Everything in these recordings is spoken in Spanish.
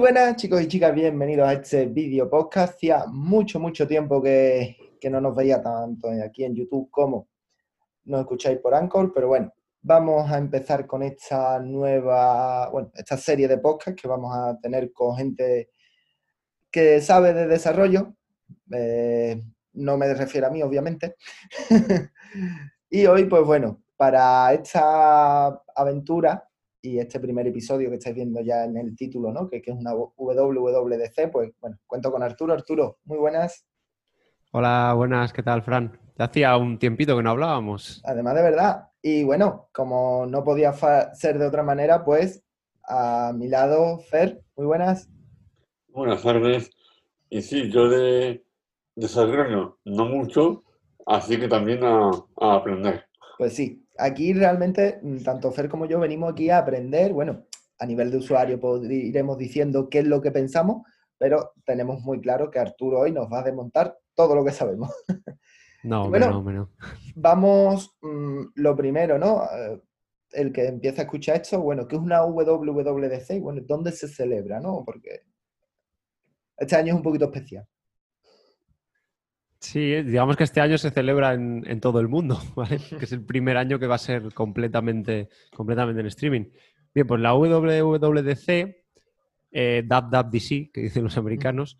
buenas chicos y chicas, bienvenidos a este vídeo podcast. Hacía mucho, mucho tiempo que, no nos veía tanto aquí en YouTube como nos escucháis por Anchor, pero bueno, vamos a empezar con esta nueva, bueno, esta serie de podcast que vamos a tener con gente que sabe de desarrollo. Eh, no me refiero a mí, obviamente. y hoy, pues bueno, para esta aventura y este primer episodio que estáis viendo ya en el título, ¿no? Que, es una WWDC, pues bueno, cuento con Arturo. Arturo, muy buenas. Hola, buenas, ¿qué tal, Fran? Ya hacía un tiempito que no hablábamos. Además de verdad. Y bueno, como no podía ser de otra manera, pues a mi lado, Fer, muy buenas. Buenas tardes. Y sí, yo de desarrollo no mucho, así que también a aprender. Pues sí, aquí realmente, mm, tanto Fer como yo venimos aquí a aprender, bueno, a nivel de usuario pues, iremos diciendo qué es lo que pensamos, pero tenemos muy claro que Arturo hoy nos va a desmontar todo lo que sabemos. No, bueno, no, Vamos, mm, lo primero, ¿no? Eh, el que empieza a escuchar esto, bueno, ¿qué es una WWDC? Bueno, ¿dónde se celebra, no? Porque este año es un poquito especial. Sí, eh, digamos que este año se celebra en, todo el mundo, ¿vale? que es el primer año que va a ser completamente, completamente en streaming. Bien, pues la WWDC, eh, WWDC, que dicen los americanos,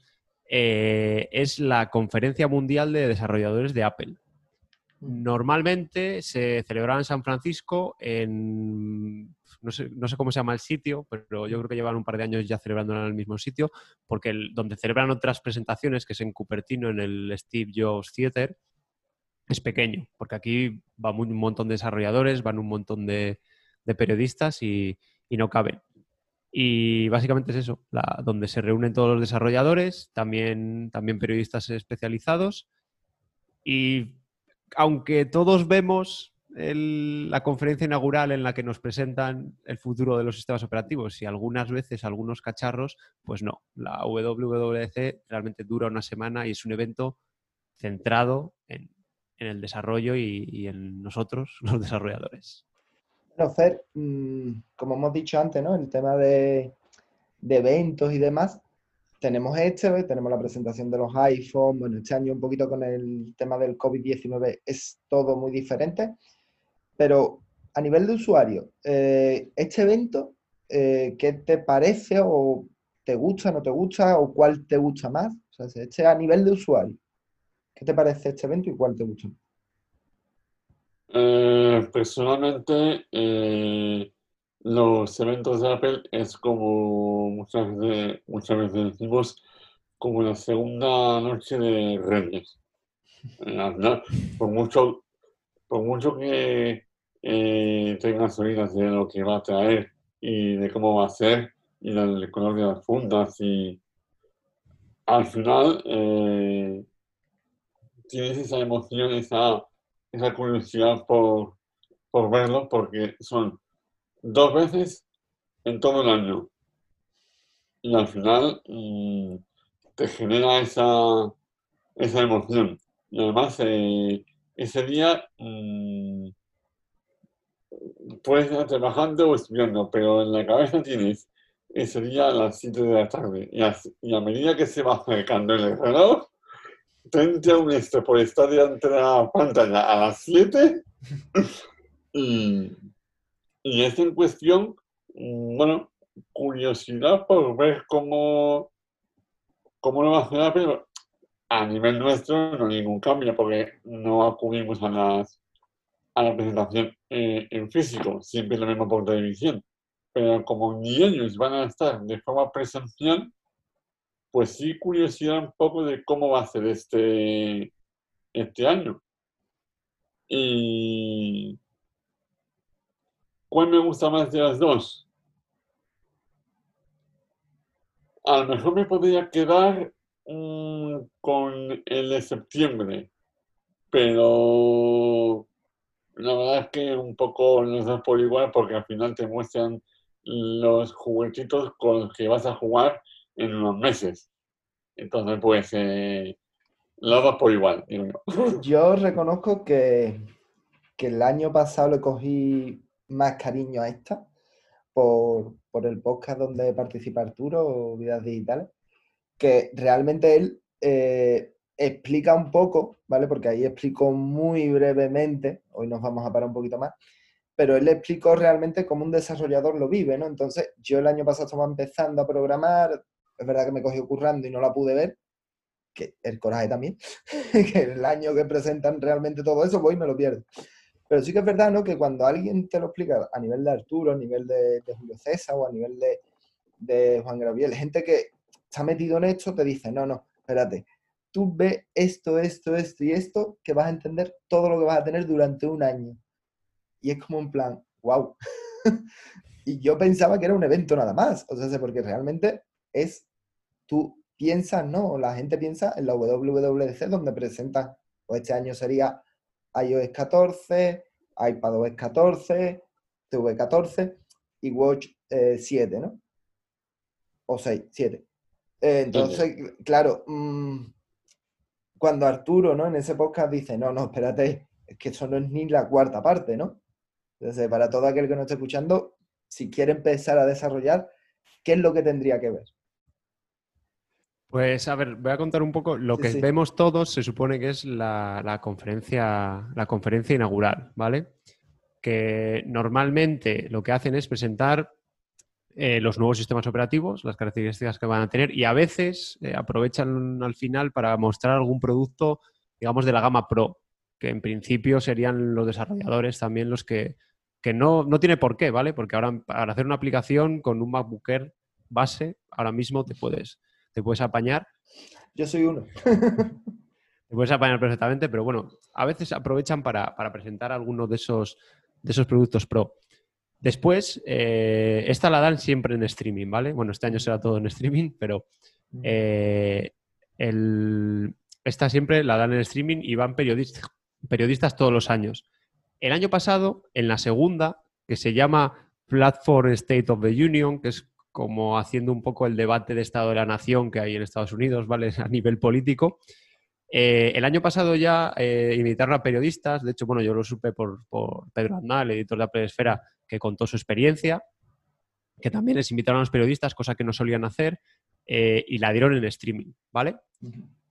eh, es la conferencia mundial de desarrolladores de Apple. Normalmente se celebraba en San Francisco en no sé, cómo se llama el sitio, pero yo creo que llevan un par de años ya celebrándola en el mismo sitio, porque donde celebran otras presentaciones, que es en Cupertino, en el Steve Jobs Theater, es pequeño, porque aquí va un montón de desarrolladores, van un montón de, periodistas y, no caben. Y básicamente es eso, donde se reúnen todos los desarrolladores, también, también periodistas especializados. Y aunque todos vemos la conferencia inaugural en la que nos presentan el futuro de los sistemas operativos y algunas veces algunos cacharros, pues no. La WWDC realmente dura una semana y es un evento centrado en, el desarrollo y, en nosotros, los desarrolladores. Bueno, Fer, mm, como hemos dicho antes, ¿no? El tema de, de eventos y demás, tenemos este, tenemos la presentación de los iPhone, bueno, este año un poquito con el tema del COVID-19 es todo muy diferente. Pero a nivel de usuario, eh, este evento, eh, ¿qué te parece o te gusta, no te gusta o cuál te gusta más? O sea, este a nivel de usuario, ¿qué te parece este evento y cuál te gusta más? Eh, personalmente, los eventos de Apple es como muchas veces, muchas veces decimos, como la segunda noche de Reyes. por mucho, por mucho que eh, tengo gasolina de lo que va a traer y de cómo va a ser y del color de las fundas y al final eh, tienes esa emoción, esa, esa curiosidad por, por verlo porque son dos veces en todo el año. Y al final mm, te genera esa, esa emoción. Y además eh, ese día mm, puedes estar trabajando o estudiando, pero en la cabeza tienes ese día a las 7 de la tarde. Y a, medida que se va acercando el reloj, te entra un esto por estar delante de la pantalla a las 7 y, y es en cuestión, bueno, curiosidad por ver cómo, cómo lo va a hacer, pero a nivel nuestro no hay ningún cambio porque no acudimos a las a la presentación eh, en físico, siempre lo mismo por televisión. Pero como ni ellos van a estar de forma presencial, pues sí curiosidad un poco de cómo va a ser este, este año. Y ¿cuál me gusta más de las dos? A lo mejor me podría quedar mm, con el de septiembre, pero la verdad es que un poco no es por igual porque al final te muestran los juguetitos con los que vas a jugar en unos meses. Entonces, pues, eh, lo das por igual. Yo reconozco que, que, el año pasado le cogí más cariño a esta por, por el podcast donde participa Arturo, Vidas Digitales, que realmente él eh, explica un poco, ¿vale? Porque ahí explicó muy brevemente, hoy nos vamos a parar un poquito más, pero él explicó realmente cómo un desarrollador lo vive, ¿no? Entonces, yo el año pasado estaba empezando a programar, es verdad que me cogió currando y no la pude ver, que el coraje también, que el año que presentan realmente todo eso, voy y me lo pierdo. Pero sí que es verdad, ¿no? Que cuando alguien te lo explica a nivel de Arturo, a nivel de, Julio César o a nivel de, de Juan Gabriel, gente que está metido en esto, te dice, no, no, espérate, tú ve esto, esto, esto y esto, que vas a entender todo lo que vas a tener durante un año. Y es como un plan, wow. y yo pensaba que era un evento nada más, o sea, porque realmente es, tú piensas, ¿no? La gente piensa en la WWDC donde presentan, pues este año sería iOS 14, iPadOS 14, TV 14 y Watch 7, eh, ¿no? O 6, 7. Eh, entonces, claro, mm, cuando Arturo, ¿no? En ese podcast dice, no, no, espérate, es que eso no es ni la cuarta parte, ¿no? Entonces, para todo aquel que no esté escuchando, si quiere empezar a desarrollar, ¿qué es lo que tendría que ver? Pues a ver, voy a contar un poco lo que vemos todos, se supone que es la, conferencia, la conferencia inaugural, ¿vale? Que normalmente lo que hacen es presentar eh, los nuevos sistemas operativos, las características que van a tener y a veces eh, aprovechan al final para mostrar algún producto, digamos, de la gama Pro, que en principio serían los desarrolladores también los que, que no, no tiene por qué, ¿vale? Porque ahora para hacer una aplicación con un MacBook Air base, ahora mismo te puedes te puedes apañar. Yo soy uno. te puedes apañar perfectamente, pero bueno, a veces aprovechan para, presentar algunos de esos, de esos productos pro. Después, eh, esta la dan siempre en streaming, ¿vale? Bueno, este año será todo en streaming, pero eh, esta siempre la dan en streaming y van periodistas, periodistas todos los años. El año pasado, en la segunda, que se llama Platform State of the Union, que es como haciendo un poco el debate de Estado de la Nación que hay en Estados Unidos, ¿vale? A nivel político. Eh, el año pasado ya eh, invitaron a periodistas, de hecho, bueno, yo lo supe por, Pedro Aznal, el editor de la Esfera, que contó su experiencia, que también les invitaron a los periodistas, cosa que no solían hacer, eh, y la dieron en streaming, ¿vale?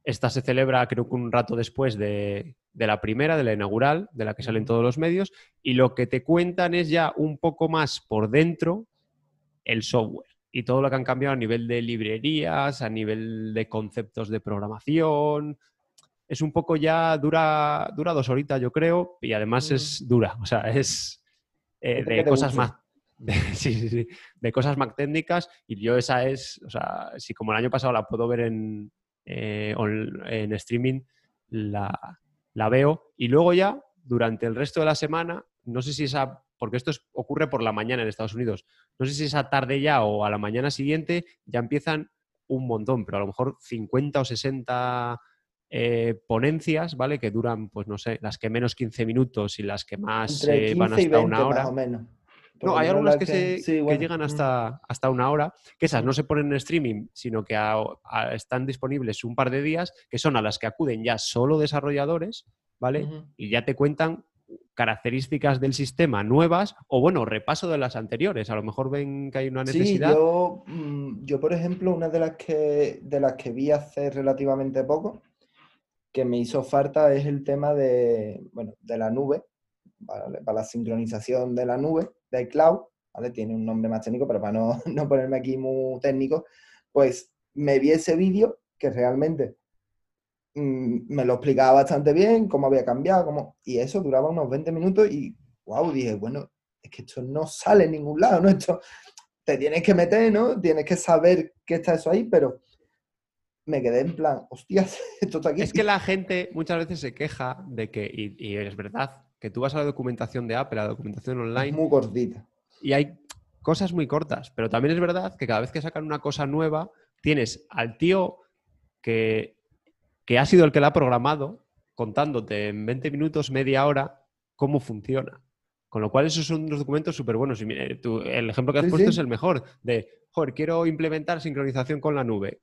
Esta se celebra creo que un rato después de, de, la primera, de la inaugural, de la que salen todos los medios, y lo que te cuentan es ya un poco más por dentro el software y todo lo que han cambiado a nivel de librerías, a nivel de conceptos de programación. Es un poco ya dura, dura dos horitas, yo creo, y además es dura, o sea, es eh, de cosas más. De, sí, sí, sí, de cosas más técnicas y yo esa es, o sea, si como el año pasado la puedo ver en, eh, en streaming, la, la veo y luego ya durante el resto de la semana, no sé si esa porque esto ocurre por la mañana en Estados Unidos. No sé si esa tarde ya o a la mañana siguiente ya empiezan un montón, pero a lo mejor 50 o 60 eh, ponencias, ¿vale? Que duran, pues no sé, las que menos 15 minutos y las que más eh, van hasta una hora. Más o menos. no, hay algunas que, se, llegan hasta, mm. hasta una hora, que esas no se ponen en streaming, sino que están disponibles un par de días, que son a las que acuden ya solo desarrolladores, ¿vale? Y ya te cuentan características del sistema nuevas o, bueno, repaso de las anteriores. A lo mejor ven que hay una necesidad. Sí, yo, mm, yo por ejemplo, una de las, que, de las que vi hace relativamente poco, que me hizo falta, es el tema de, bueno, de la nube, para la sincronización de la nube, de iCloud, ¿vale? Tiene un nombre más técnico, pero para no, no ponerme aquí muy técnico, pues me vi ese vídeo que realmente Mm, me lo explicaba bastante bien, cómo había cambiado, cómo... y eso duraba unos 20 minutos y, wow, dije, bueno, es que esto no sale en ningún lado, ¿no? Esto te tienes que meter, ¿no? Tienes que saber que está eso ahí, pero me quedé en plan, hostias, esto está aquí. Es que la gente muchas veces se queja de que, y, es verdad, que tú vas a la documentación de Apple, a la documentación online. muy cortita. Y hay cosas muy cortas, pero también es verdad que cada vez que sacan una cosa nueva, tienes al tío que que ha sido el que la ha programado, contándote en 20 minutos, media hora, cómo funciona. Con lo cual, esos son unos documentos súper buenos. el ejemplo que has puesto es el mejor, de, joder, quiero implementar sincronización con la nube.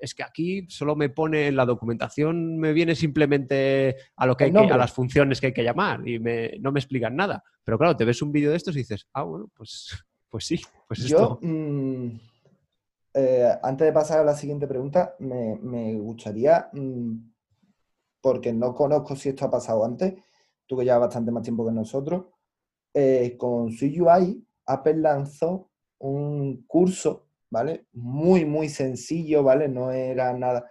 Es que aquí solo me pone en la documentación, me viene simplemente a lo que hay que, a las funciones que hay que llamar y no me explican nada. Pero claro, te ves un vídeo de estos y dices, ah, bueno, pues, Pues sí, pues Yo, mm, eh, antes de pasar a la siguiente pregunta, me, gustaría, mm, porque no conozco si esto ha pasado antes, tú que llevas bastante más tiempo que nosotros, eh, con SwiftUI, Apple lanzó un curso, ¿vale? Muy, muy sencillo, ¿vale? No era nada,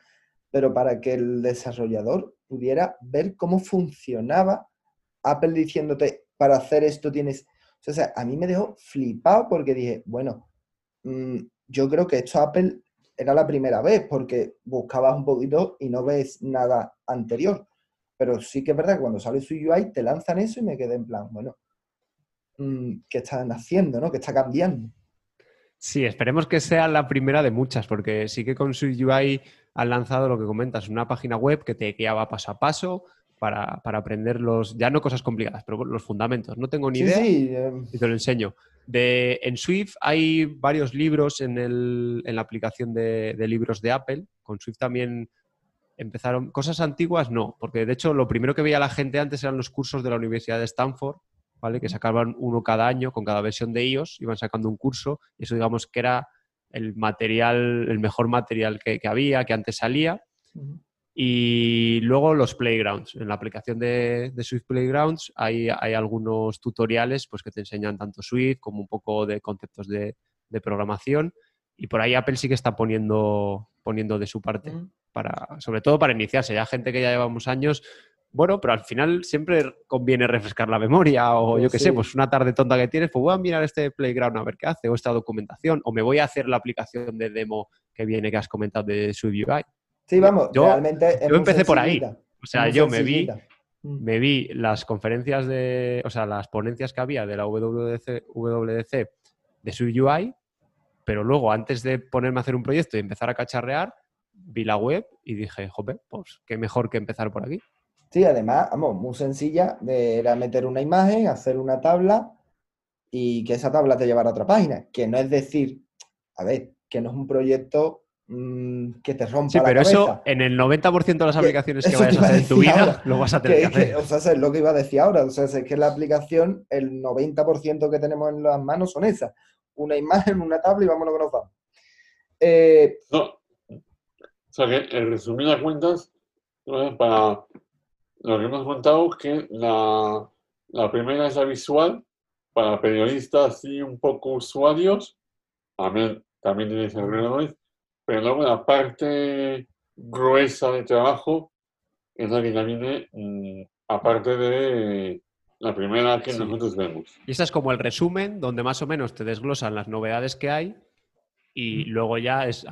pero para que el desarrollador pudiera ver cómo funcionaba Apple diciéndote, para hacer esto tienes... O sea, a mí me dejó flipado porque dije, bueno, mm, yo creo que esto Apple era la primera vez porque buscabas un poquito y no ves nada anterior. Pero sí que es verdad que cuando sale su UI te lanzan eso y me quedé en plan, bueno, mm, ¿qué están haciendo? ¿no? ¿Qué está cambiando? Sí, esperemos que sea la primera de muchas, porque sí que con su UI han lanzado lo que comentas, una página web que te guiaba paso a paso para, aprender los, ya no cosas complicadas, pero los fundamentos. No tengo ni idea em. y te lo enseño. De, en Swift hay varios libros en, el, en la aplicación de, libros de Apple. Con Swift también empezaron. Cosas antiguas no, porque de hecho lo primero que veía la gente antes eran los cursos de la Universidad de Stanford, ¿vale? Que sacaban uno cada año con cada versión de iOS, iban sacando un curso. Y eso digamos que era el material, el mejor material que, había, que antes salía. Y luego los playgrounds. En la aplicación de, Swift Playgrounds hay, hay, algunos tutoriales pues, que te enseñan tanto Swift como un poco de conceptos de, programación. Y por ahí Apple sí que está poniendo, poniendo de su parte, para, sobre todo para iniciarse. Ya gente que ya llevamos años, bueno, pero al final siempre conviene refrescar la memoria o yo qué sé, pues una tarde tonta que tienes, pues voy a mirar este playground a ver qué hace o esta documentación o me voy a hacer la aplicación de demo que viene que has comentado de Swift UI. Sí, vamos, yo, realmente. yo empecé por ahí. O sea, yo me vi, mm. me vi las conferencias de, o sea, las ponencias que había de la WDC, WDC de su UI, pero luego, antes de ponerme a hacer un proyecto y empezar a cacharrear, vi la web y dije, jope, pues qué mejor que empezar por aquí. Sí, además, vamos, muy sencilla, era meter una imagen, hacer una tabla y que esa tabla te llevara a otra página, que no es decir, a ver, que no es un proyecto Mm, que te rompa sí, pero eso en el 90% de las aplicaciones que vayas a hacer en tu vida lo vas a tener que, hacer. o sea, es lo que iba a decir ahora. O sea, es que la aplicación, el 90% que tenemos en las manos son esas. Una imagen, una tabla y vámonos que nos vamos. Eh, no. O sea, que en resumidas cuentas, para lo que hemos contado, que la, la primera es la visual, para periodistas y un poco usuarios, también, también tienes el pero luego la parte gruesa de trabajo es la que ya viene mm, aparte de la primera que nosotros vemos. Y esta es como el resumen donde más o menos te desglosan las novedades que hay y luego ya es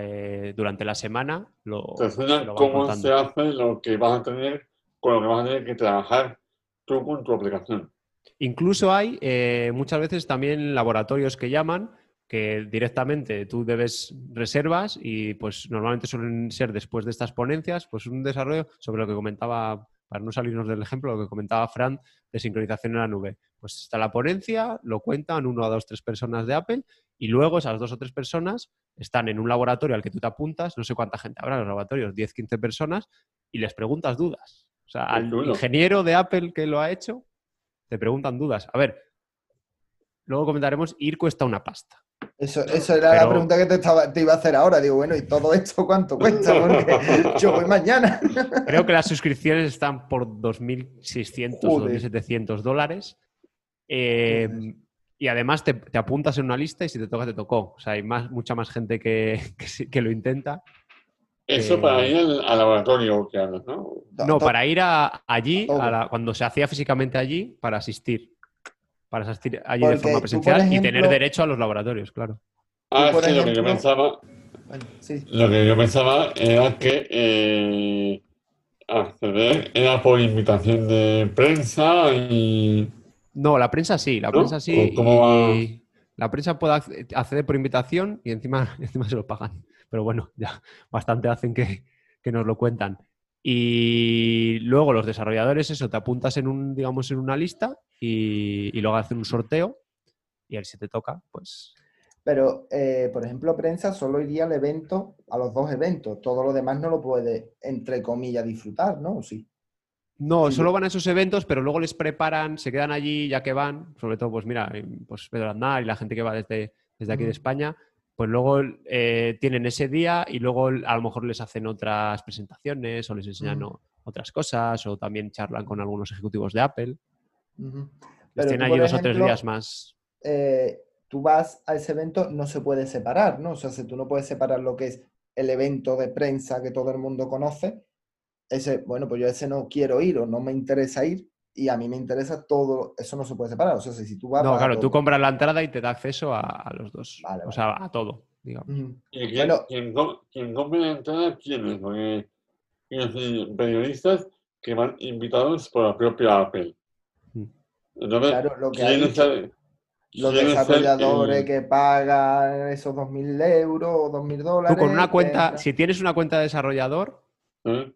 eh, durante la semana lo, te enseñan cómo se hace lo que vas a tener con lo que vas a tener que trabajar tú con tu aplicación. Incluso hay eh, muchas veces también laboratorios que llaman que directamente tú debes reservas y pues normalmente suelen ser después de estas ponencias, pues un desarrollo sobre lo que comentaba, para no salirnos del ejemplo, lo que comentaba Fran de sincronización en la nube. Pues está la ponencia, lo cuentan uno, dos, tres personas de Apple y luego esas dos o tres personas están en un laboratorio al que tú te apuntas, no sé cuánta gente habrá en los laboratorios, 10, 15 personas, y les preguntas dudas. O sea, al ingeniero de Apple que lo ha hecho, te preguntan dudas. A ver, luego comentaremos, ir cuesta una pasta. Eso, era la pregunta que te, estaba, te, iba a hacer ahora. Digo, bueno, ¿y todo esto cuánto cuesta? Porque yo voy mañana. Creo que las suscripciones están por 2.600 o 2.700 dólares. Eh, y además te, apuntas en una lista y si te toca, te tocó. O sea, hay más, mucha más gente que, que, lo intenta. Eso para ir al, laboratorio que hablas, ¿no? No, para ir allí, cuando se hacía físicamente allí, para asistir para asistir allí de forma presencial y tener derecho a los laboratorios, claro. Ah, sí, lo que yo pensaba. Lo que yo pensaba era que eh, acceder era por invitación de prensa y. No, la prensa sí, la prensa sí. ¿Cómo La prensa puede acceder por invitación y encima, encima se lo pagan. Pero bueno, ya bastante hacen que, que nos lo cuentan. Y luego los desarrolladores, eso, te apuntas en un, digamos, en una lista y, luego hacen un sorteo y a si te toca, pues. Pero, eh, por ejemplo, prensa solo iría al evento, a los dos eventos. Todo lo demás no lo puede, entre comillas, disfrutar, ¿no? sí? No, Sí. solo van a esos eventos, pero luego les preparan, se quedan allí ya que van, sobre todo, pues mira, eh, pues Pedro Aznar y la gente que va desde, desde aquí de. España, pues luego eh, tienen ese día y luego a lo mejor les hacen otras presentaciones o les enseñan otras cosas o también charlan con algunos ejecutivos de Apple. Les tienen dos o tres ejemplo, días más. eh, tú vas a ese evento, no se puede separar, ¿no? O sea, si tú no puedes separar lo que es el evento de prensa que todo el mundo conoce, ese, bueno, pues yo a ese no quiero ir o no me interesa ir y a mí me interesa todo, eso no se puede separar. O sea, si tú vas, No, claro, tú compras la entrada y te da acceso a, a los dos. Vale, O vale. sea, a todo, digamos. Ujú. ¿Y quién, Bueno. quién, com- quién compra la entrada? ¿Quién es? Porque periodistas que van invitados por la propia Apple. Mm. Entonces, Claro, lo que ha ¿quién es dicho, el- Los quién desarrolladores el- que pagan esos 2.000 euros o 2.000 dólares. Tú con una cuenta, si tienes una cuenta de desarrollador, ¿eh?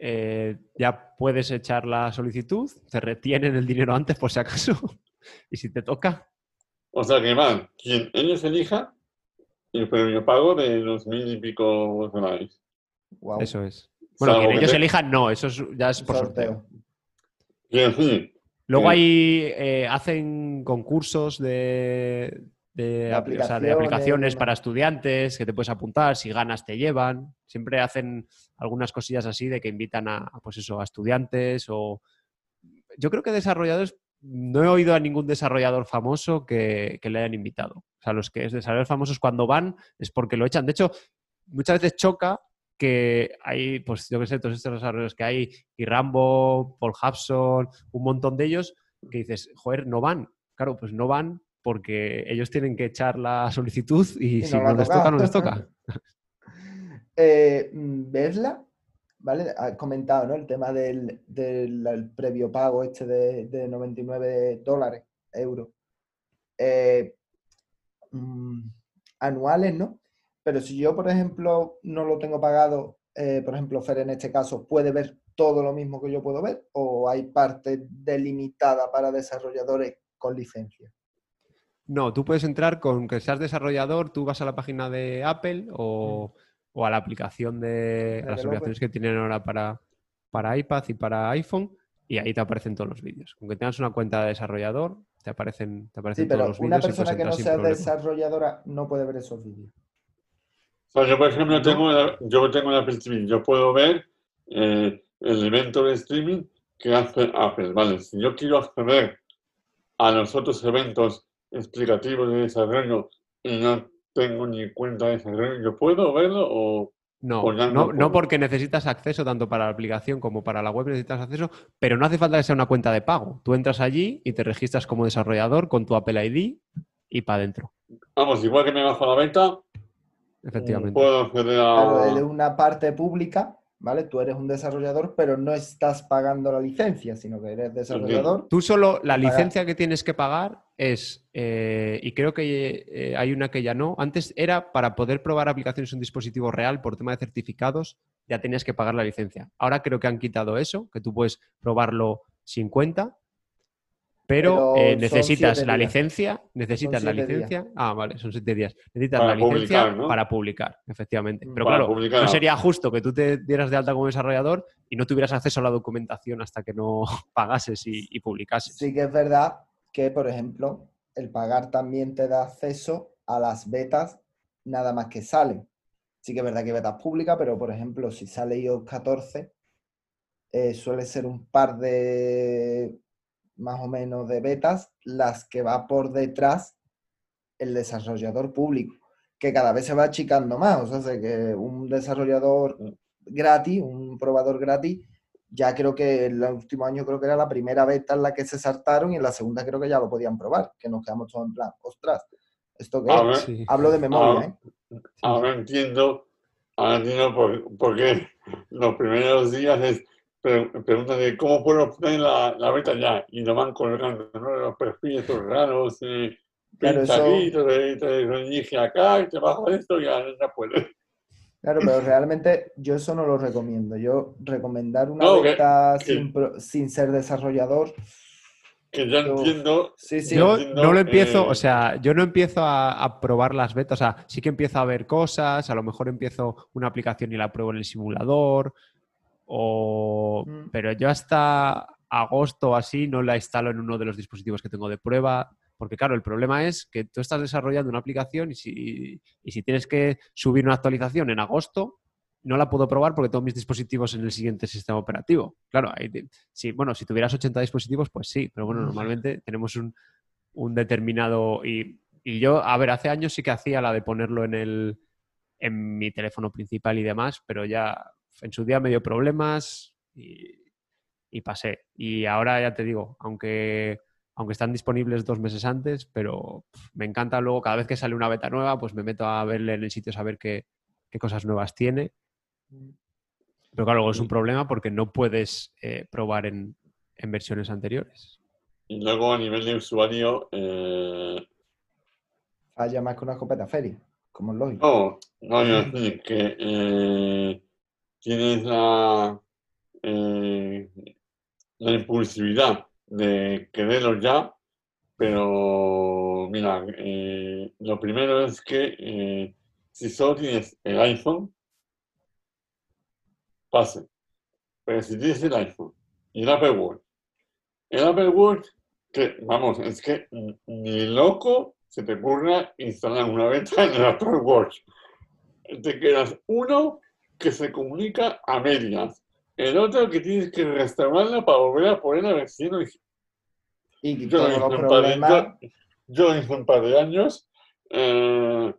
Eh, ya puedes echar la solicitud, te retienen el dinero antes por si acaso, y si te toca, O sea que van, quien ellos elijan, y pero yo pago de los mil y pico dólares. Eso es. Bueno, Salvo quien ellos te- elijan, no, eso es- ya es por sorteo. Quiero decir, Luego Sí. ahí eh, hacen concursos de, de, o sea, aplicaciones de para estudiantes que te puedes apuntar, si ganas te llevan. Siempre hacen algunas cosillas así de que invitan a, pues eso, a estudiantes o... Yo creo que desarrolladores, no he oído a ningún desarrollador famoso que, que le hayan invitado. O sea, los que es desarrolladores famosos cuando van es porque lo echan. De hecho, muchas veces choca que hay, pues yo qué sé, todos estos desarrolladores que hay, y Rambo, Paul Hubson, un montón de ellos, que dices, joder, no van. Claro, pues no van porque ellos tienen que echar la solicitud y, Y si no les toca, no les toca. Eh, mm, Vesla, ¿vale? Ha comentado, ¿no? El tema del, del- el previo pago este de, de 99 dólares, euros. eh, mm, anuales, ¿no? Pero si yo, por ejemplo, no lo tengo pagado, eh, por ejemplo, Fer en este caso, ¿puede ver todo lo mismo que yo puedo ver? ¿O hay parte delimitada para desarrolladores con licencia? No, tú puedes entrar con que seas desarrollador, tú vas a la página de Apple o, o a la aplicación de a las aplicaciones que tienen ahora para, para iPad y para iPhone y ahí te aparecen todos los vídeos. Con que tengas una cuenta de desarrollador, te aparecen, te Sí, aparecen todos los una vídeos y puedes persona que no sea problema. desarrolladora no puede ver esos vídeos. o sea, yo por ejemplo tengo la- yo tengo la Apple TV, yo puedo ver eh, el evento de streaming que hace Apple, ¿vale? Si yo quiero acceder a los otros eventos explicativos de desarrollo y no tengo ni cuenta de desarrollo, ¿yo puedo verlo o No, Pues no, no porque necesitas acceso tanto para la aplicación como para la web necesitas acceso, pero no hace falta que sea una cuenta de pago. Tú entras allí y te registras como desarrollador con tu Apple ID y para adentro, Vamos, igual que me bajo la beta, efectivamente. puedo acceder a... de una parte pública, ¿vale? Tú eres un desarrollador, pero no estás pagando la licencia, sino que eres desarrollador. Tú solo, la Pagar. licencia que tienes que pagar es, eh, y creo que eh, hay una que ya no, antes era para poder probar aplicaciones en un dispositivo real por tema de certificados, ya tenías que pagar la licencia. Ahora creo que han quitado eso, que tú puedes probarlo sin cuenta, pero, Pero eh, necesitas la días. licencia, necesitas la días. licencia. Ah, vale, son siete días. Necesitas Para la licencia publicar, ¿no? para publicar, efectivamente. Pero Para claro, publicar. no sería justo que tú te dieras de alta como desarrollador y no tuvieras acceso a la documentación hasta que no pagases y, y publicases. Sí que es verdad que, por ejemplo, el pagar también te da acceso a las betas nada más que salen. Sí que es verdad que betas públicas, pero por ejemplo, si sale iOS 14, eh, suele ser un par de más o menos de betas las que va por detrás el desarrollador público, que cada vez se va achicando más. O sea, sé que un desarrollador gratis, un probador gratis, ya creo que el último año creo que era la primera beta en la que se saltaron y en la segunda creo que ya lo podían probar, que nos quedamos todos en plan, ostras, ¿esto qué A es? Sí. Hablo de memoria, Ah. ¿eh? Ahora entiendo, ahora entiendo por, por qué los primeros días es preguntan de cómo puedo poner la, la beta ya y lo van colgando, ¿no? Los perfiles raros, eh, Claro, eso- aquí, te, te acá y te bajo esto y ya, ya puedes. Claro, pero realmente yo eso no lo recomiendo. Yo recomendar una No, beta que- sin, sin ser desarrollador, Que ya Yo- entiendo, sí, sí. Yo entiendo, no lo empiezo, eh, o sea, yo no empiezo a, a probar las betas, o sea, sí que empiezo a ver cosas, a lo mejor empiezo una aplicación y la pruebo en el simulador, O... Mm. Pero yo hasta agosto o así no la instalo en uno de los dispositivos que tengo de prueba. Porque claro, el problema es que tú estás desarrollando una aplicación y si, y si tienes que subir una actualización en agosto, no la puedo probar porque tengo mis dispositivos en el siguiente sistema operativo. Claro, ahí te- sí, bueno, si tuvieras 80 dispositivos, pues sí, pero bueno, Mm. normalmente tenemos un, un determinado... Y, y yo, a ver, hace años sí que hacía la de ponerlo en, el, en mi teléfono principal y demás, pero ya en su día me dio problemas y, y pasé. Y ahora ya te digo, aunque, aunque están disponibles dos meses antes, pero me encanta luego, cada vez que sale una beta nueva, pues me meto a verle en el sitio, a ver qué, qué cosas nuevas tiene. Pero claro, luego es un problema porque no puedes eh, probar en, en versiones anteriores. Y luego a nivel de usuario, eh, Falla más que una escopeta feria, como es lógico. no, no, decir que eh, tienes la, eh, la impulsividad de quererlo ya, pero mira, eh, lo primero es que eh, si solo tienes el iPhone, pase. Pero si tienes el iPhone y el Apple Watch, el Apple Watch, que vamos, es que ni loco se te ocurra instalar una beta en el Apple Watch. Te quedas uno que se comunica a medias, el otro que tienes que restaurarla para volver a poner la versión original. Y Yo lo todos hice los un par de, problemas. yo, yo hice un par de años, eh,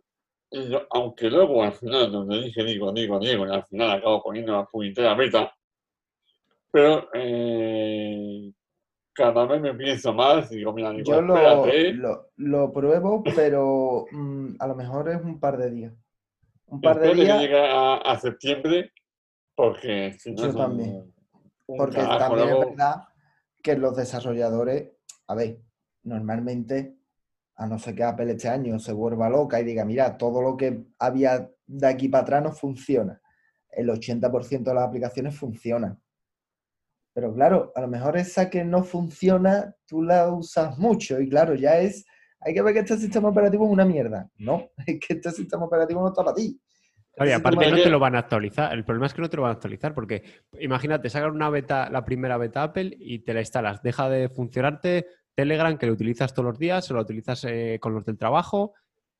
y yo- aunque luego al final, donde dije digo, digo, digo, y al final acabo poniendo la puñetera beta, pero eh, cada vez me pienso más y digo, mira, digo, Yo lo, lo, lo pruebo, pero mm, a lo mejor es un par de días. Un par de espérate que días, llegue a, a septiembre, porque si no Yo un- también. un porque también es verdad que los desarrolladores, a ver, normalmente, a no ser que Apple este año se vuelva loca y diga, mira, todo lo que había de aquí para atrás no funciona. El 80% de las aplicaciones funcionan. Pero claro, a lo mejor esa que no funciona, tú la usas mucho y claro, ya es, hay que ver que este sistema operativo es una mierda. No, es que este sistema operativo no está para ti. Este aparte no te lo van a actualizar. El problema es que no te lo van a actualizar porque imagínate, sacan una beta, la primera beta Apple y te la instalas. Deja de funcionarte Telegram, que lo utilizas todos los días, o lo utilizas eh, con los del trabajo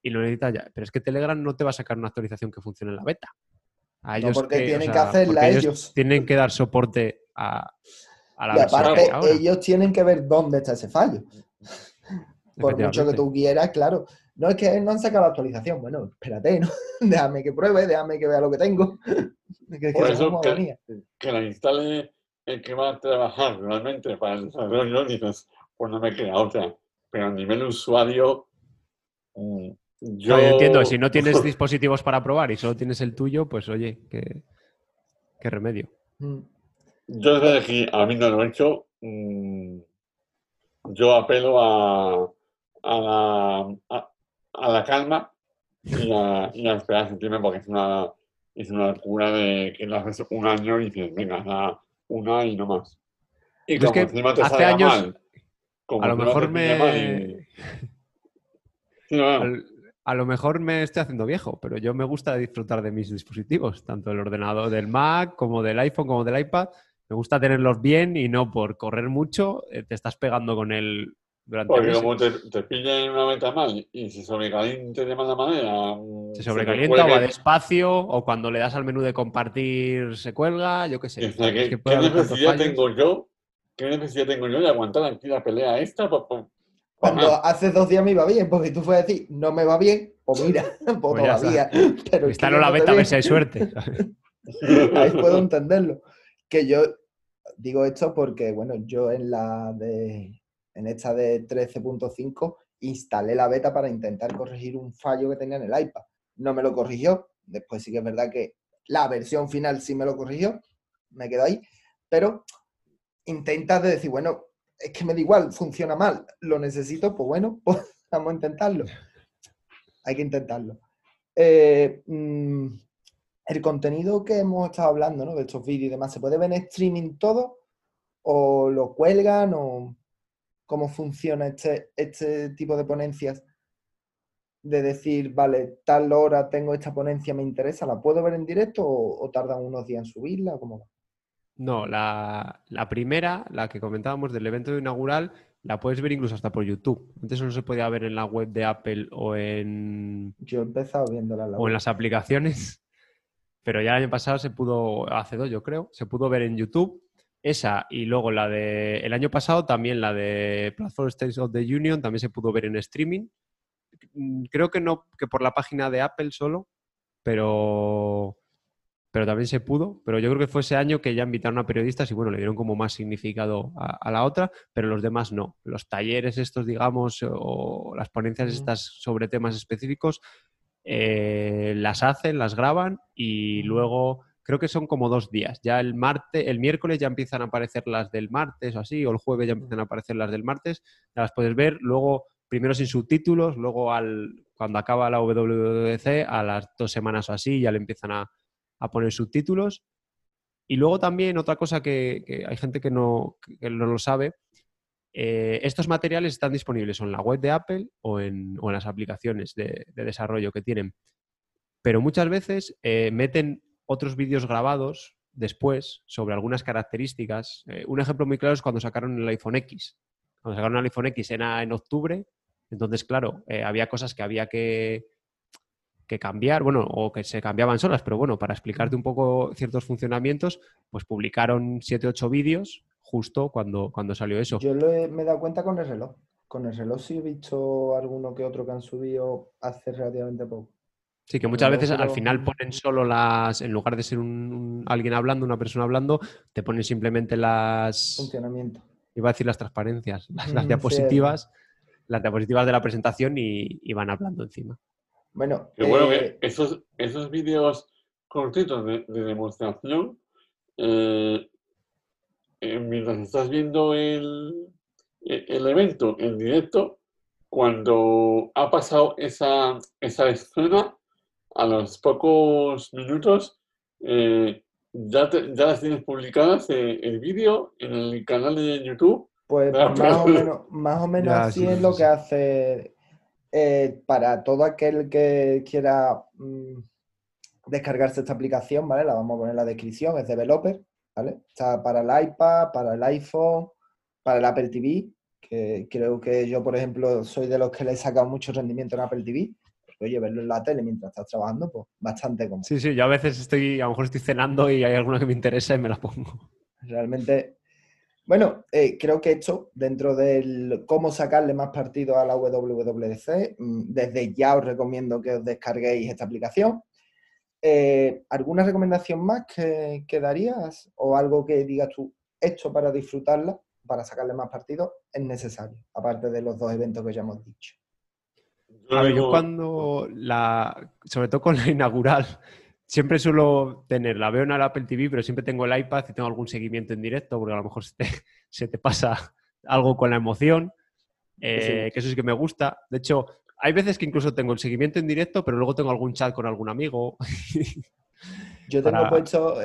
y lo necesitas ya. Pero es que Telegram no te va a sacar una actualización que funcione en la beta. A No, ellos porque que- o tienen que sea, hacerla porque ellos. Tienen que dar soporte a, a la Y aparte, ellos tienen que ver dónde está ese fallo. Por mucho que tú quieras, claro. No es que no han sacado la actualización. Bueno, espérate, ¿no? déjame que pruebe, déjame que vea lo que tengo. Que, Por eso que- la instale el que va a trabajar realmente para el desarrollo, dices, pues no me queda otra. Pero a nivel usuario, mm, yo... No, yo entiendo, si no tienes dispositivos para probar y solo tienes el tuyo, pues oye, qué, qué remedio. Mm. Yo desde aquí, a mí no lo he hecho, mm, yo apelo a, a, la, a, a la calma y a, y a esperar sentirme porque es una, es una locura de que lo haces un año y dices, venga, una y no más. Y es como que encima te hace salga años, mal, como a lo mejor me... Sí, A lo mejor me estoy haciendo viejo, pero yo me gusta disfrutar de mis dispositivos, tanto del ordenador del Mac como del iPhone como del iPad. Me gusta tenerlos bien y no por correr mucho eh, te estás pegando con él durante Porque meses. como te, te pillen una meta mal y se sobrecaliente de mala manera, mm, Se sobrecalienta o va despacio o cuando le das al menú de compartir se cuelga, yo qué sé. dices, Es ¿qué, que qué necesidad tengo yo? ¿Qué necesidad tengo yo de aguantar aquí la pelea esta? Pa- pa- Cuando Ajá. hace dos días me iba bien, porque tú fue a decir, no me va bien, pues mira, pues Pues todavía. Pero es que Instalo la beta a ver si hay suerte. Ahí puedo entenderlo. Que yo digo esto porque, bueno, yo en la de en esta de 13.5 instalé la beta para intentar corregir un fallo que tenía en el iPad. No me lo corrigió. Después sí que es verdad que la versión final sí me lo corrigió. Me quedo ahí. Pero intentas de decir, bueno, es que me da igual, funciona mal, lo necesito, pues bueno, pues vamos a intentarlo. Hay que intentarlo. Eh, mm, el contenido que hemos estado hablando, ¿no? De estos vídeos y demás, ¿se puede ver en streaming todo? ¿O lo cuelgan? ¿O cómo funciona este, este tipo de ponencias? De decir, vale, tal hora tengo esta ponencia, me interesa, ¿la puedo ver en directo o, o tardan unos días en subirla? ¿Cómo va? No, la, la primera, la que comentábamos del evento inaugural, la puedes ver incluso hasta por YouTube. Antes no se podía ver en la web de Apple o en, Yo he empezado viéndola en la o en las aplicaciones, pero ya el año pasado se pudo, hace dos yo creo, se pudo ver en YouTube. Esa y luego la de el año pasado también la de Platform States of the Union también se pudo ver en streaming. Mm, Creo que no, que por la página de Apple solo, pero, pero también se pudo. Pero yo creo que fue ese año que ya invitaron a periodistas y bueno, le dieron como más significado a, a la otra, pero los demás no. Los talleres estos, digamos, o las ponencias estas sobre temas específicos, eh, las hacen, las graban y luego creo que son como dos días. Ya el martes, el miércoles ya empiezan a aparecer las del martes o así, o el jueves ya empiezan a aparecer las del martes, ya las puedes ver, luego primero sin subtítulos, luego al, cuando acaba la WWDC, a las dos semanas o así, ya le empiezan a, a poner subtítulos. Y luego también otra cosa que, hay gente que no, que no lo sabe, eh, estos materiales están disponibles o en la web de Apple o en, o las aplicaciones de, de desarrollo que tienen. Pero muchas veces eh, meten otros vídeos grabados después sobre algunas características. Eh, un ejemplo muy claro es cuando sacaron el iPhone X. Cuando sacaron el iPhone X era en octubre, entonces, claro, eh, había cosas que había que, que cambiar, bueno, o que se cambiaban solas, pero bueno, para explicarte un poco ciertos funcionamientos, pues publicaron 7 8 vídeos justo cuando, cuando salió eso. Yo lo he- me he dado cuenta con el reloj. Con el reloj sí he visto alguno que otro que han subido hace relativamente poco. Sí, que muchas veces al final ponen solo las, en lugar de ser un, un- alguien hablando, una persona hablando, te ponen simplemente las, Funcionamiento. iba a decir las transparencias, las, las Mm, diapositivas, las diapositivas de la presentación y, y van hablando encima. Bueno, Que bueno, eh, que esos, esos vídeos cortitos de, de demostración, eh, eh, mientras estás viendo el, e- el evento en directo, cuando ha pasado esa, esa escena, a los pocos minutos, eh, ya, te- ya las tienes publicadas eh, el vídeo en el canal de YouTube. Pues Ah, más pero- o menos, más o menos Ya, así sí, es sí, lo que hace eh, para todo aquel que quiera mm, descargarse esta aplicación, ¿vale? La vamos a poner en la descripción, es developer, ¿vale? Está para el iPad, para el iPhone, para el Apple TV, que creo que yo, por ejemplo, soy de los que le he sacado mucho rendimiento en Apple TV. Oye, verlo en la tele mientras estás trabajando, pues bastante cómodo. Sí, sí, yo a veces estoy, a lo mejor estoy cenando y hay alguna que me interesa y me la pongo. Realmente, bueno, eh, creo que esto, dentro del cómo sacarle más partido a la WWDC, mm, desde ya os recomiendo que os descarguéis esta aplicación. Eh, ¿Alguna recomendación más que, que darías? ¿O algo que digas tú, esto para disfrutarla, para sacarle más partido, es necesario? Aparte de los dos eventos que ya hemos dicho. A ver, yo cuando la, sobre todo con la inaugural, siempre suelo tener, la veo en el Apple TV, pero siempre tengo el iPad y tengo algún seguimiento en directo, porque a lo mejor se te, se te pasa algo con la emoción, eh, que eso sí que me gusta. De hecho, hay veces que incluso tengo el seguimiento en directo, pero luego tengo algún chat con algún amigo. Yo tengo Para- puesto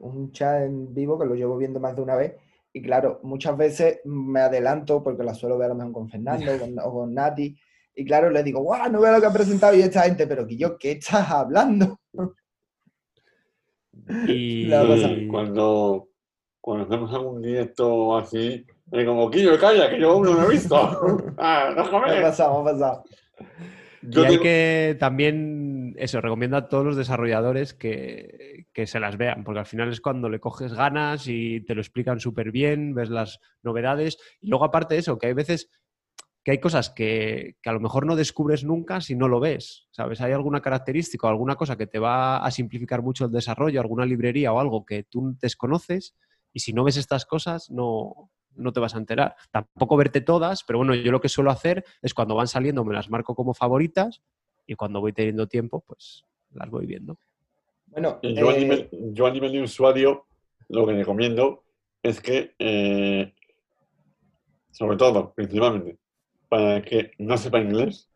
un chat en vivo que lo llevo viendo más de una vez y claro, muchas veces me adelanto porque la suelo ver a lo mejor con Fernando con- o con Nati y claro, le digo, guau, no veo lo que ha presentado y esta gente, pero que yo, ¿qué estás hablando? y, cuando, cuando hacemos algún directo así, es como, Quillo, calla, que yo aún no lo he visto. ah, Me ha déjame. pasado, me ha pasado. Yo y hay tengo- que también, eso, recomiendo a todos los desarrolladores que, que se las vean, porque al final es cuando le coges ganas y te lo explican súper bien, ves las novedades. Y luego, aparte de eso, que hay veces que hay cosas que, que a lo mejor no descubres nunca si no lo ves, ¿sabes? Hay alguna característica o alguna cosa que te va a simplificar mucho el desarrollo, alguna librería o algo que tú desconoces y si no ves estas cosas no, no te vas a enterar. Tampoco verte todas, pero bueno, yo lo que suelo hacer es cuando van saliendo me las marco como favoritas y cuando voy teniendo tiempo, pues las voy viendo. Bueno, Y yo, a eh, nivel, yo a nivel de usuario, lo que recomiendo es que, eh, sobre todo, principalmente, para que no sepa inglés,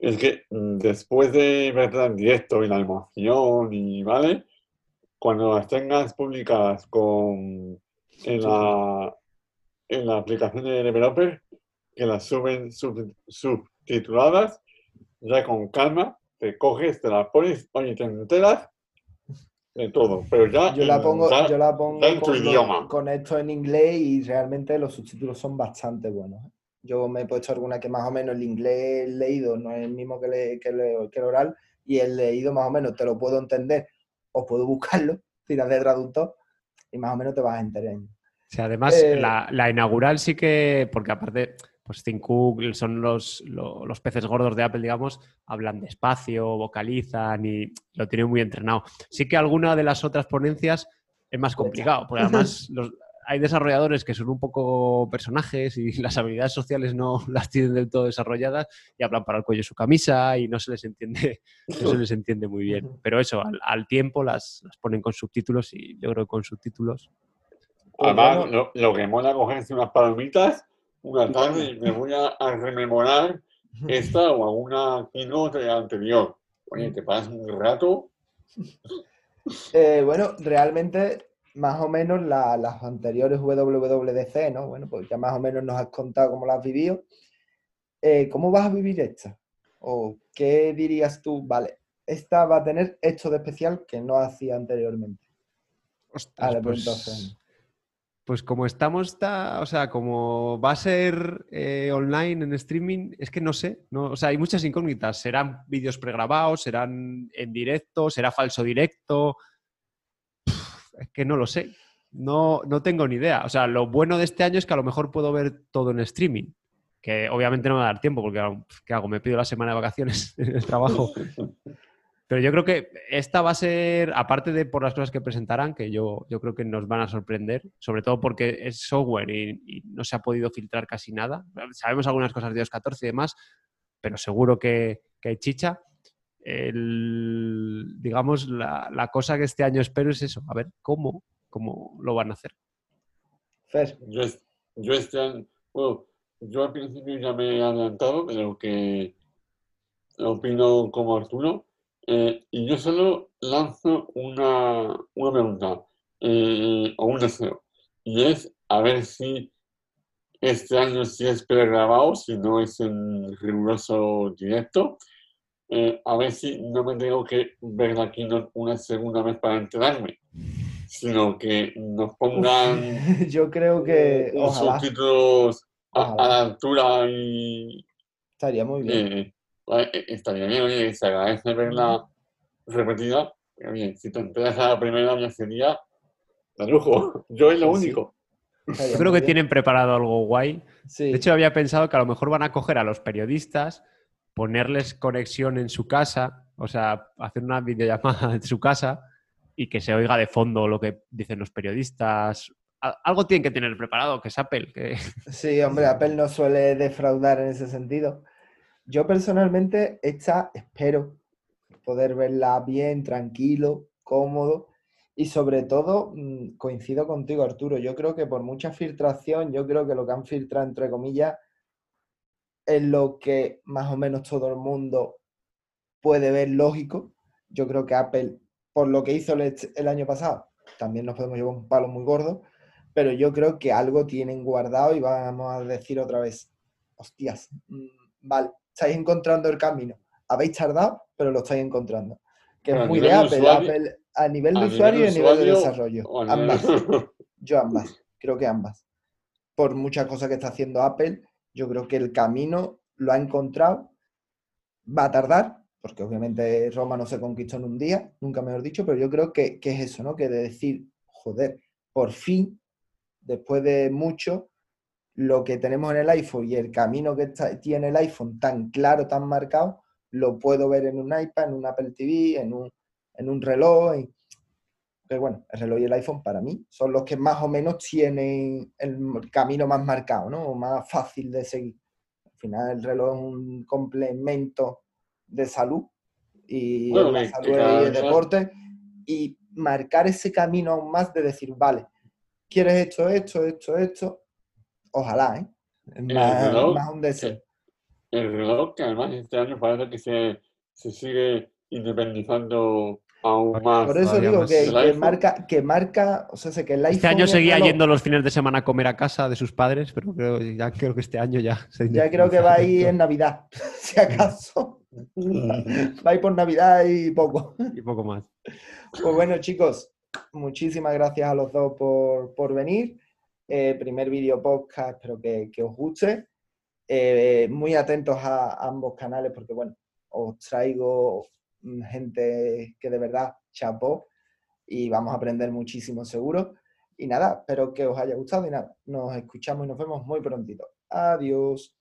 es que mm, después de verla en directo y la emoción y vale, cuando las tengas publicadas con, en, la, en la aplicación de developer, que las suben sub- subtituladas, ya con calma, te coges, te las pones, oye, te enteras de todo. Pero ya. Yo la pongo, ya- yo la pongo con, idioma. con esto en inglés y realmente los subtítulos son bastante buenos. Yo me he puesto alguna que más o menos el inglés leído no es el mismo que, le- que le- que el oral y el leído más o menos te lo puedo entender o puedo buscarlo, tiras de traductor y más o menos te vas a enterar. O sea, además, Eh, la, la inaugural sí que, porque aparte, pues Tim Cook son los, lo- los peces gordos de Apple, digamos, hablan despacio, vocalizan y lo tienen muy entrenado. Sí que alguna de las otras ponencias es más complicado, porque además los- hay desarrolladores que son un poco personajes y las habilidades sociales no las tienen del todo desarrolladas y hablan para el cuello de su camisa y no se les entiende, no se les entiende muy bien. Pero eso, al, al tiempo las, las ponen con subtítulos y yo creo que con subtítulos Pues Además, lo, lo que mola cogerse unas palomitas una tarde y me voy a, a rememorar esta o alguna keynote anterior. Oye, te pasas un rato. Eh, bueno, realmente, más o menos la- las anteriores WWDC, ¿no? Bueno, pues ya más o menos nos has contado cómo las has vivido. Eh, ¿cómo vas a vivir esta? ¿O qué dirías tú? Vale, esta va a tener esto de especial que no hacía anteriormente. Ostras, Vale, pues pues, entonces. pues como estamos, está, o sea, como va a ser eh, online en streaming, es que no sé, no, o sea, hay muchas incógnitas. ¿Serán vídeos pregrabados? ¿Serán en directo? ¿Será falso directo? Es que no lo sé. No, no tengo ni idea. O sea, lo bueno de este año es que a lo mejor puedo ver todo en streaming. Que obviamente no me va a dar tiempo, porque ¿qué hago? Me pido la semana de vacaciones en el trabajo. Pero yo creo que esta va a ser, aparte de por las cosas que presentarán, que yo, yo creo que nos van a sorprender, sobre todo porque es software y, y no se ha podido filtrar casi nada. Sabemos algunas cosas de iOS 14 y demás, pero seguro que, que hay chicha. El- digamos, la, la cosa que este año espero es eso, a ver cómo, cómo lo van a hacer. Yo, yo este año, bueno, yo al principio ya me he adelantado de lo que opino como Arturo, eh, y yo solo lanzo una, una pregunta eh, o un deseo, y es a ver si este año sí es pregrabado, si no es en riguroso directo, eh, a ver si no me tengo que ver la keynote una segunda vez para enterarme, sino que nos pongan yo creo que ojalá subtítulos a, a la altura y estaría muy bien. eh, eh, estaría bien, oye, se agradece verla repetida, pero bien, si te enteras a la primera ya sería de lujo. Yo es lo Sí, sí. único. estaría Yo creo que tienen preparado algo guay. Sí. De hecho, había pensado que a lo mejor van a coger a los periodistas, ponerles conexión en su casa, o sea, hacer una videollamada en su casa y que se oiga de fondo lo que dicen los periodistas. Algo tienen que tener preparado, que es Apple. Que... Sí, hombre, Apple no suele defraudar en ese sentido. Yo personalmente esta espero poder verla bien, tranquilo, cómodo y sobre todo mm, coincido contigo, Arturo. Yo creo que por mucha filtración, yo creo que lo que han filtrado, entre comillas, es lo que más o menos todo el mundo puede ver lógico. Yo creo que Apple, por lo que hizo el, año pasado, también nos podemos llevar un palo muy gordo pero yo creo que algo tienen guardado y vamos a decir otra vez, hostias, mm, vale, estáis encontrando el camino. Habéis tardado, pero lo estáis encontrando. Que Pero es muy de Apple, usuario- Apple a nivel de a nivel usuario y a nivel de desarrollo. Ambas. Yo ambas, creo que ambas. Por muchas cosas que está haciendo Apple, yo creo que el camino lo ha encontrado. Va a tardar, porque obviamente Roma no se conquistó en un día, nunca mejor dicho, pero yo creo que, que es eso, ¿no? Que de decir, joder, por fin, después de mucho, lo que tenemos en el iPhone y el camino que está- tiene el iPhone tan claro, tan marcado, lo puedo ver en un iPad, en un Apple TV, en un, en un reloj. Que bueno, el reloj y el iPhone para mí son los que más o menos tienen el camino más marcado, ¿no? O más fácil de seguir. Al final el reloj es un complemento de salud y Bueno, la salud y el deporte y marcar ese camino aún más de decir, vale, ¿quieres esto, esto, esto, esto? Ojalá, ¿eh? Es El más, reloj, más un deseo. eh, El reloj, que además este año parece que se, se sigue independizando aún más. Por eso digo más. que, marca, que marca, o sea, sé que el iPhone Este año seguía yendo los fines de semana a comer a casa de sus padres, pero creo, ya creo que este año ya se Ya creo que va a ir en. Navidad, si acaso. Va a ir por Navidad y poco. y poco más. Pues bueno, chicos, muchísimas gracias a los dos por, por venir. Eh, primer vídeo podcast, espero que, que os guste. Eh, muy atentos a, a ambos canales porque, bueno, os traigo gente que de verdad chapó y vamos a aprender muchísimo seguro. Y nada, espero que os haya gustado y nada, nos escuchamos y nos vemos muy prontito. Adiós.